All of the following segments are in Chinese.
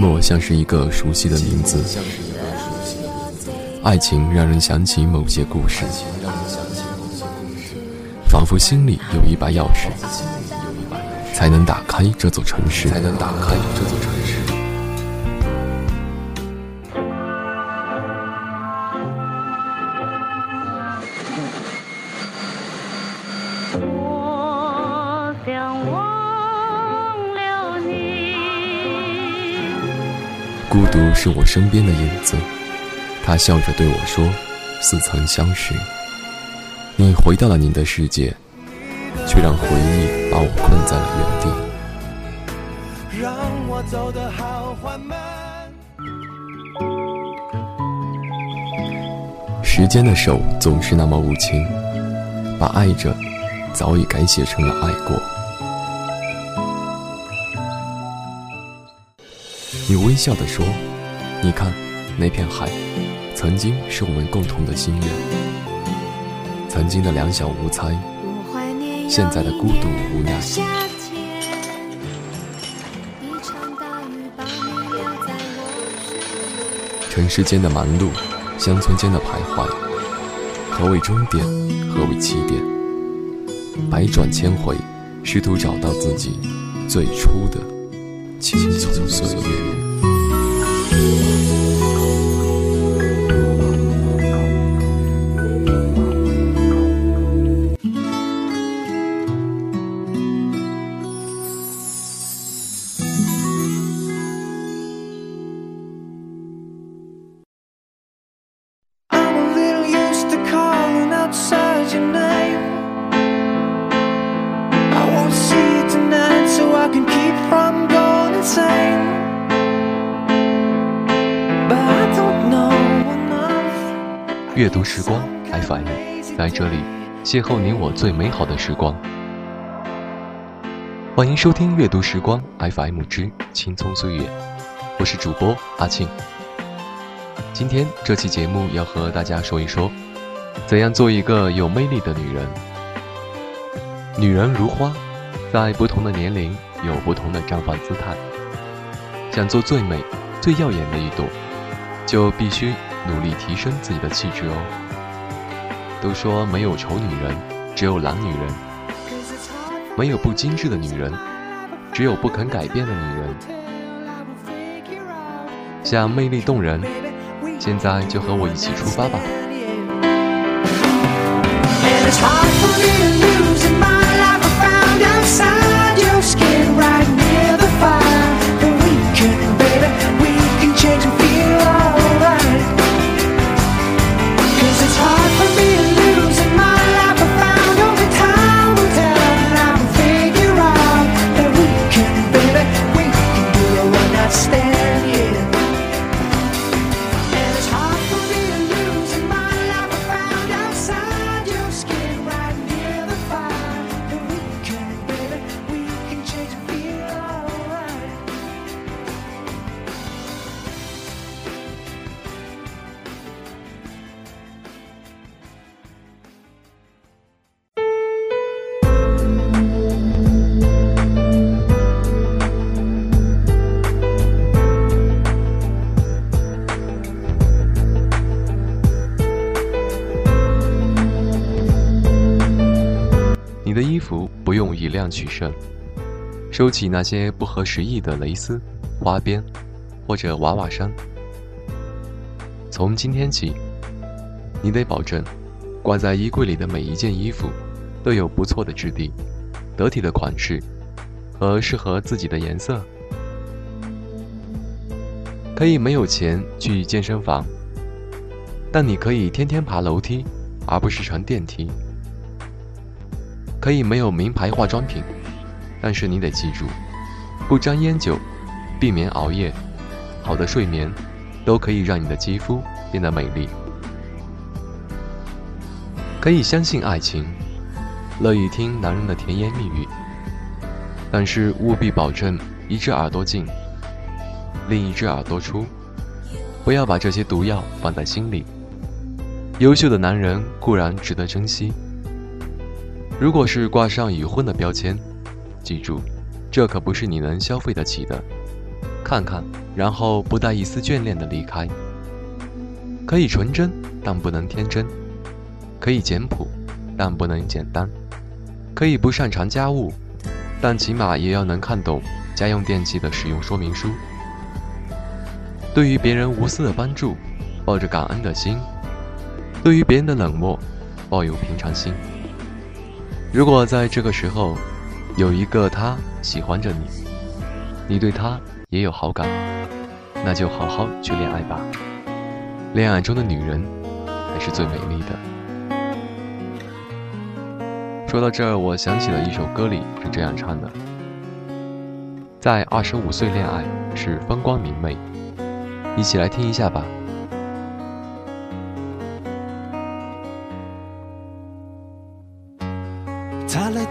寞像是一个熟悉的名字，爱情让人想起某些故事，仿佛心里有一把钥匙，才能打开这座城市。才能打开这座城市。孤独是我身边的影子，他笑着对我说：“似曾相识。”你回到了你的世界，却让回忆把我困在了原地。让我走得好缓慢。时间的手总是那么无情，把爱着早已改写成了爱过。你微笑地说：“你看，那片海，曾经是我们共同的心愿。曾经的两小无猜，现在的孤独无奈。城市间的忙碌，乡村间的徘徊，何为终点？何为起点？百转千回，试图找到自己最初的青葱岁月。阅读时光 FM，在这里邂逅你我最美好的时光。欢迎收听阅读时光 FM 之青葱岁月，我是主播阿庆。今天这期节目要和大家说一说，怎样做一个有魅力的女人。女人如花，在不同的年龄有不同的绽放姿态。想做最美、最耀眼的一朵，就必须努力提升自己的气质哦。都说没有丑女人，只有懒女人；没有不精致的女人，只有不肯改变的女人。想魅力动人，现在就和我一起出发吧！量取胜，收起那些不合时宜的蕾丝、花边或者娃娃衫。从今天起，你得保证挂在衣柜里的每一件衣服都有不错的质地、得体的款式和适合自己的颜色。可以没有钱去健身房，但你可以天天爬楼梯，而不是乘电梯。可以没有名牌化妆品，但是你得记住，不沾烟酒，避免熬夜，好的睡眠，都可以让你的肌肤变得美丽。可以相信爱情，乐意听男人的甜言蜜语，但是务必保证一只耳朵进，另一只耳朵出，不要把这些毒药放在心里。优秀的男人固然值得珍惜。如果是挂上已婚的标签，记住，这可不是你能消费得起的。看看然后不带一丝眷恋的离开。可以纯真，但不能天真；可以简朴，但不能简单；可以不擅长家务，但起码也要能看懂家用电器的使用说明书。对于别人无私的帮助，抱着感恩的心；对于别人的冷漠，抱有平常心。如果在这个时候，有一个他喜欢着你，你对他也有好感，那就好好去恋爱吧。恋爱中的女人，才是最美丽的。说到这儿，我想起了一首歌里是这样唱的：在二十五岁恋爱是风光明媚，一起来听一下吧。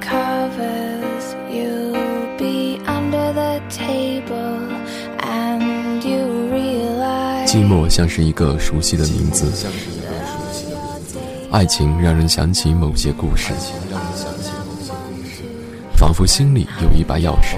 Covers, you'll be under the table, and you realize 寂寞像是一个熟悉的名字，爱情让人想起某些故事，仿佛心里有一把钥匙，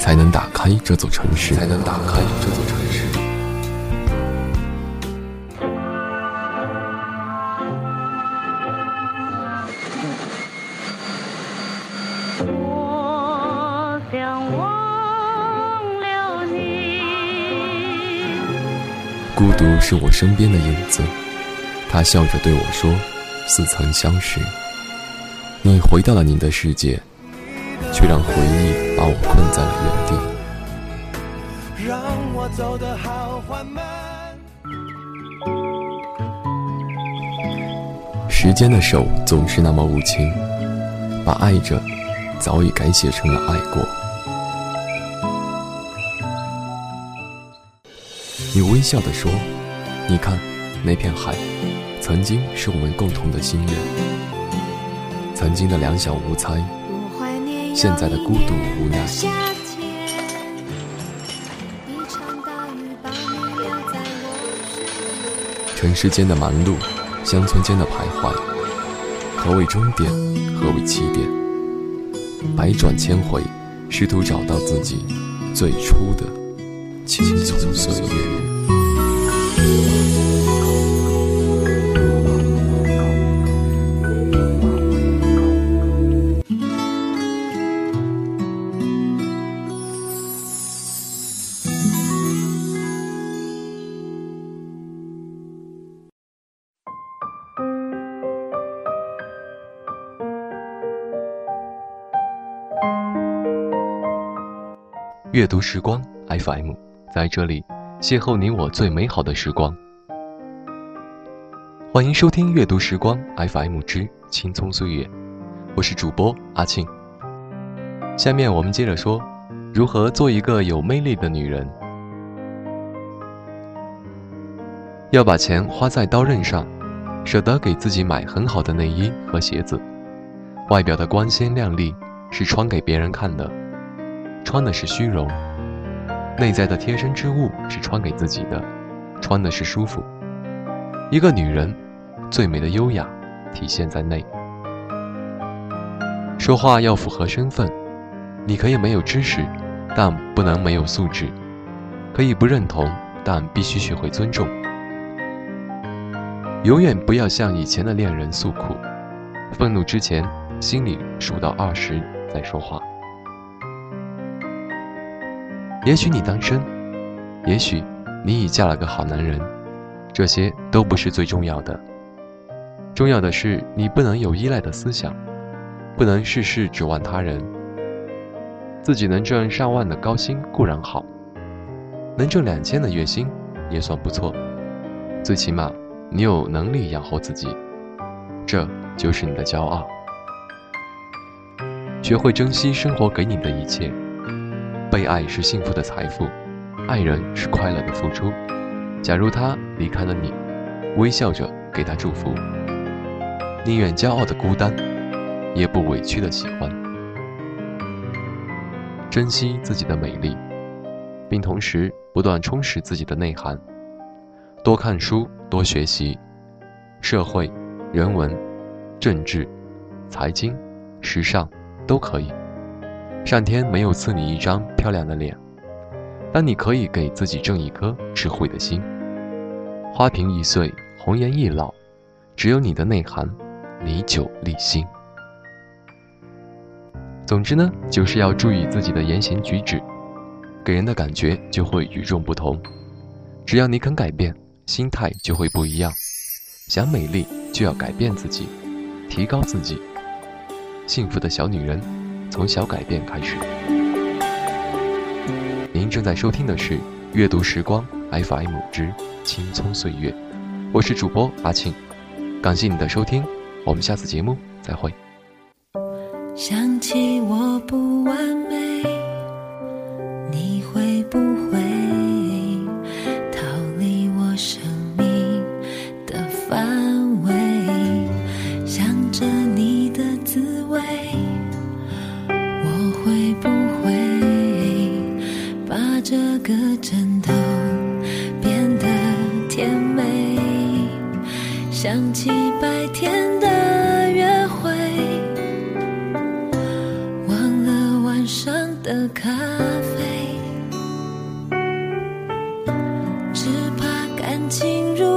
才能打开这座城市。才能打开这座孤独是我身边的影子，他笑着对我说：“似曾相识。”你回到了你的世界，却让回忆把我困在了原地。让我走得好缓慢。时间的手总是那么无情，把爱着早已改写成了爱过。你微笑地说：“你看，那片海，曾经是我们共同的心愿。曾经的两小无猜，现在的孤独无奈。夏天，一场大雨把你留在城市间的忙碌，乡村间的徘徊，何为终点？何为起点？百转千回，试图找到自己最初的青葱岁月。阅读时光 FM，在这里邂逅你我最美好的时光。欢迎收听阅读时光 FM 之青葱岁月，我是主播阿庆。下面我们接着说，如何做一个有魅力的女人。要把钱花在刀刃上，舍得给自己买很好的内衣和鞋子。外表的光鲜亮丽是穿给别人看的。穿的是虚荣，内在的贴身之物是穿给自己的，穿的是舒服。一个女人最美的优雅体现在内。说话要符合身份，你可以没有知识，但不能没有素质；可以不认同，但必须学会尊重。永远不要向以前的恋人诉苦，愤怒之前，心里数到二十再说话。也许你单身，也许你已嫁了个好男人，这些都不是最重要的。重要的是你不能有依赖的思想，不能事事指望他人。自己能挣上万的高薪固然好，能挣两千的月薪也算不错。最起码你有能力养活自己，这就是你的骄傲。学会珍惜生活给你的一切。被爱是幸福的财富，爱人是快乐的付出。假如他离开了你，微笑着给他祝福，宁愿骄傲的孤单，也不委屈的喜欢。珍惜自己的美丽，并同时不断充实自己的内涵，多看书，多学习，社会、人文、政治、财经、时尚都可以。上天没有赐你一张漂亮的脸，但你可以给自己挣一颗智慧的心。花瓶易碎，红颜易老，只有你的内涵，历久立新。总之呢，就是要注意自己的言行举止，给人的感觉就会与众不同。只要你肯改变，心态就会不一样。想美丽，就要改变自己，提高自己。幸福的小女人。从小改变开始。您正在收听的是《阅读时光 FM 之青葱岁月》，我是主播阿庆，感谢你的收听，我们下次节目再会。想起我不完美，你会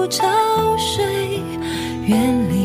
潮水，远离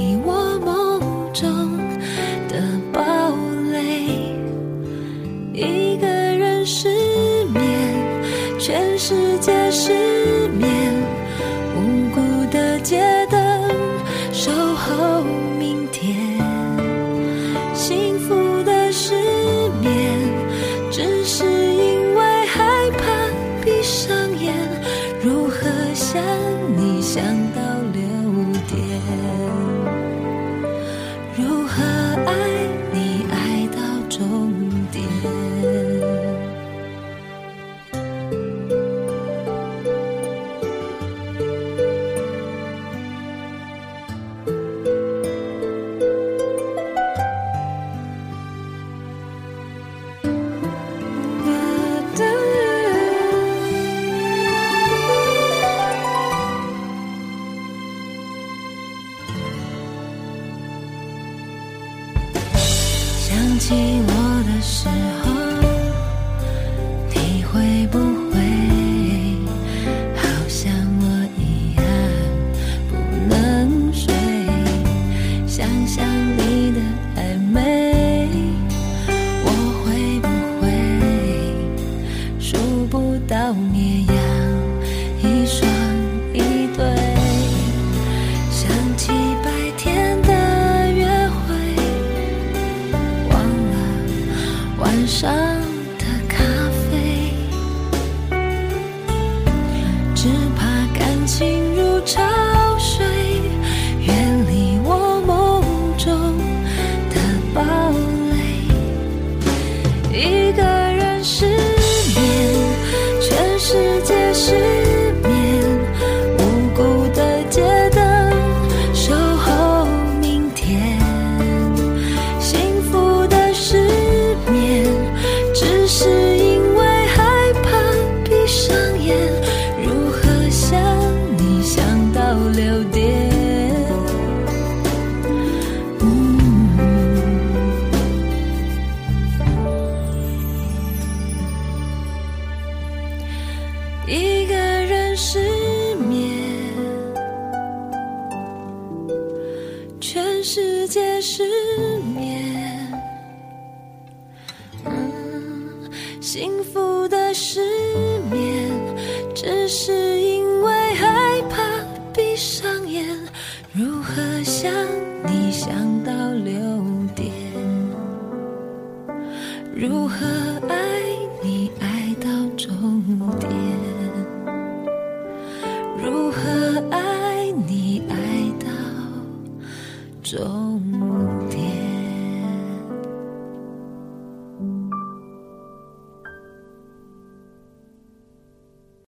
想起我的时候，的失眠，只是